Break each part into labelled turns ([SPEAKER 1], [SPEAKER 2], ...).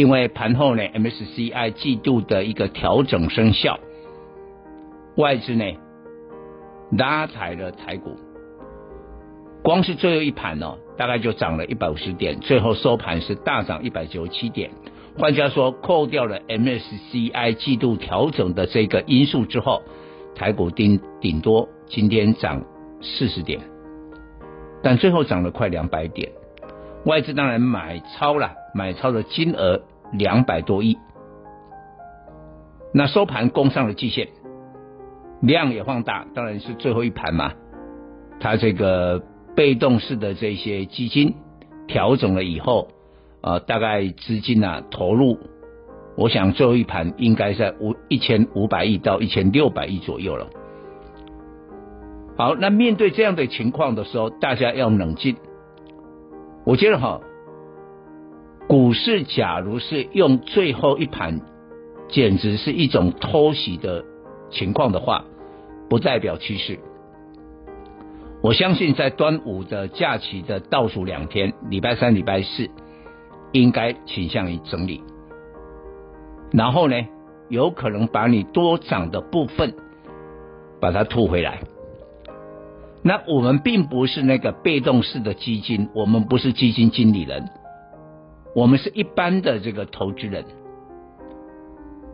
[SPEAKER 1] 因为盘后呢，MSCI 季度的一个调整生效，外资呢拉抬了台股，光是最后一盘哦，大概就涨了一百五十点，最后收盘是大涨一百九十七点。换句话说，扣掉了 MSCI 季度调整的这个因素之后，台股顶顶多今天涨四十点，但最后涨了快两百点。外资当然买超了，买超的金额两百多亿。那收盘攻上了季线，量也放大，当然是最后一盘嘛。它这个被动式的这些基金调整了以后。呃，大概资金啊投入，我想最后一盘应该在五一千五百亿到一千六百亿左右了。好，那面对这样的情况的时候，大家要冷静。我觉得哈，股市假如是用最后一盘，简直是一种偷袭的情况的话，不代表趋势。我相信在端午的假期的倒数两天，礼拜三、礼拜四。应该倾向于整理，然后呢，有可能把你多涨的部分把它吐回来。那我们并不是那个被动式的基金，我们不是基金经理人，我们是一般的这个投资人，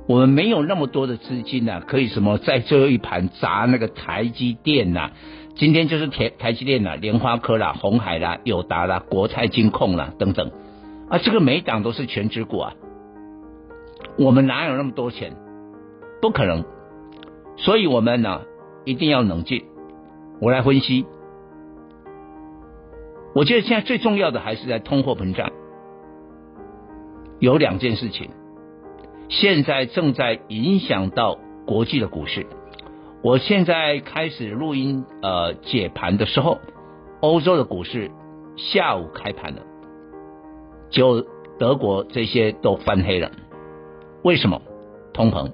[SPEAKER 1] 我们没有那么多的资金啊，可以什么在最后一盘砸那个台积电呐、啊，今天就是台台积电呐、联发科啦、红海啦、友达啦、国泰金控啦等等。啊，这个每档都是全职股啊，我们哪有那么多钱？不可能，所以我们呢一定要冷静。我来分析，我觉得现在最重要的还是在通货膨胀，有两件事情，现在正在影响到国际的股市。我现在开始录音呃解盘的时候，欧洲的股市下午开盘了。就德国这些都翻黑了，为什么？通膨。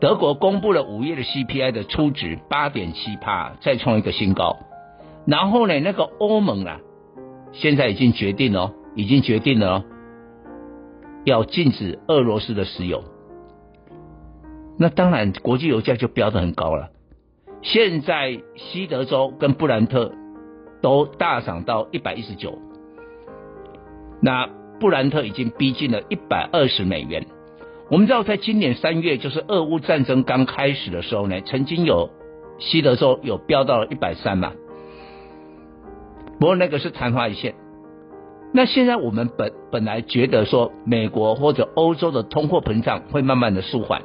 [SPEAKER 1] 德国公布了五月的 CPI 的初值八点七趴，再创一个新高。然后呢，那个欧盟啊，现在已经决定了，已经决定了，要禁止俄罗斯的石油。那当然，国际油价就飙得很高了。现在西德州跟布兰特都大涨到一百一十九。那布兰特已经逼近了一百二十美元。我们知道，在今年三月，就是俄乌战争刚开始的时候呢，曾经有西德州有飙到了一百三嘛。不过那个是昙花一现。那现在我们本本来觉得说，美国或者欧洲的通货膨胀会慢慢的舒缓。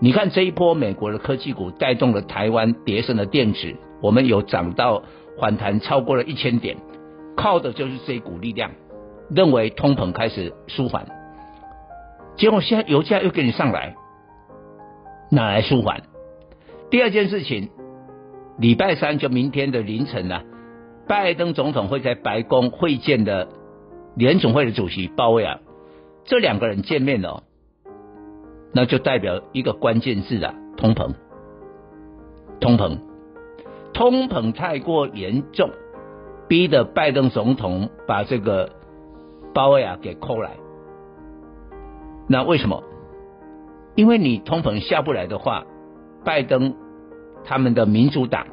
[SPEAKER 1] 你看这一波美国的科技股带动了台湾跌升的电子，我们有涨到反弹超过了一千点，靠的就是这一股力量。认为通膨开始舒缓，结果现在油价又给你上来，哪来舒缓？第二件事情，礼拜三就明天的凌晨呢、啊，拜登总统会在白宫会见的联总会的主席鲍威尔，这两个人见面了，那就代表一个关键字啊，通膨，通膨，通膨太过严重，逼得拜登总统把这个。鲍威尔给扣来，那为什么？因为你通膨下不来的话，拜登他们的民主党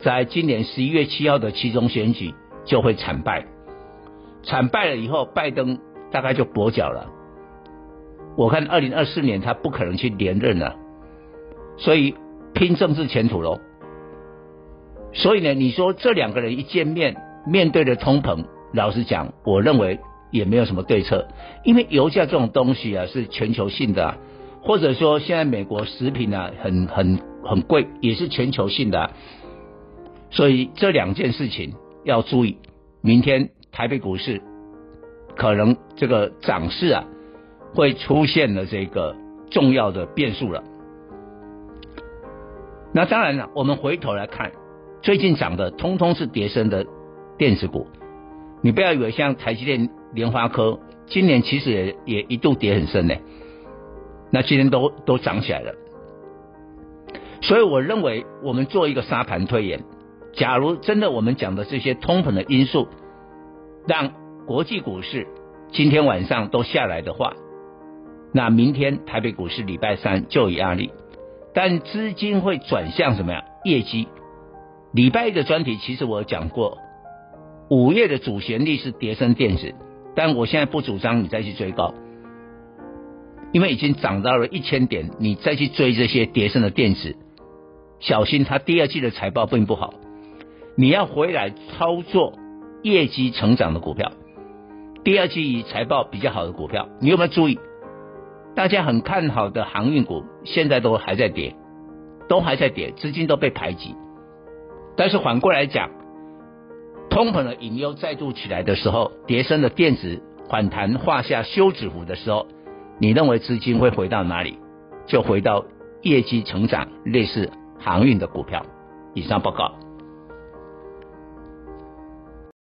[SPEAKER 1] 在今年十一月七号的期中选举就会惨败，惨败了以后，拜登大概就跛脚了。我看二零二四年他不可能去连任了，所以拼政治前途喽。所以呢，你说这两个人一见面，面对着通膨，老实讲，我认为也没有什么对策，因为油价这种东西啊是全球性的，或者说现在美国食品啊很很很贵，也是全球性的，所以这两件事情要注意，明天台北股市可能这个涨势啊会出现了这个重要的变数了。那当然了，我们回头来看。最近涨的通通是跌深的电子股，你不要以为像台积电、联发科，今年其实也也一度跌很深呢，那今天都都涨起来了。所以我认为，我们做一个沙盘推演，假如真的我们讲的这些通膨的因素，让国际股市今天晚上都下来的话，那明天台北股市礼拜三就有压力，但资金会转向什么呀？业绩。礼拜一的专题其实我讲过，五月的主旋律是叠升电子，但我现在不主张你再去追高，因为已经涨到了一千点，你再去追这些叠升的电子，小心它第二季的财报并不好，你要回来操作业绩成长的股票，第二季财报比较好的股票，你有没有注意？大家很看好的航运股现在都还在跌，都还在跌，资金都被排挤。但是反过来讲，通膨的隐忧再度起来的时候，跌升的电子反弹画下休止符的时候，你认为资金会回到哪里？就回到业绩成长、类似航运的股票。以上报告。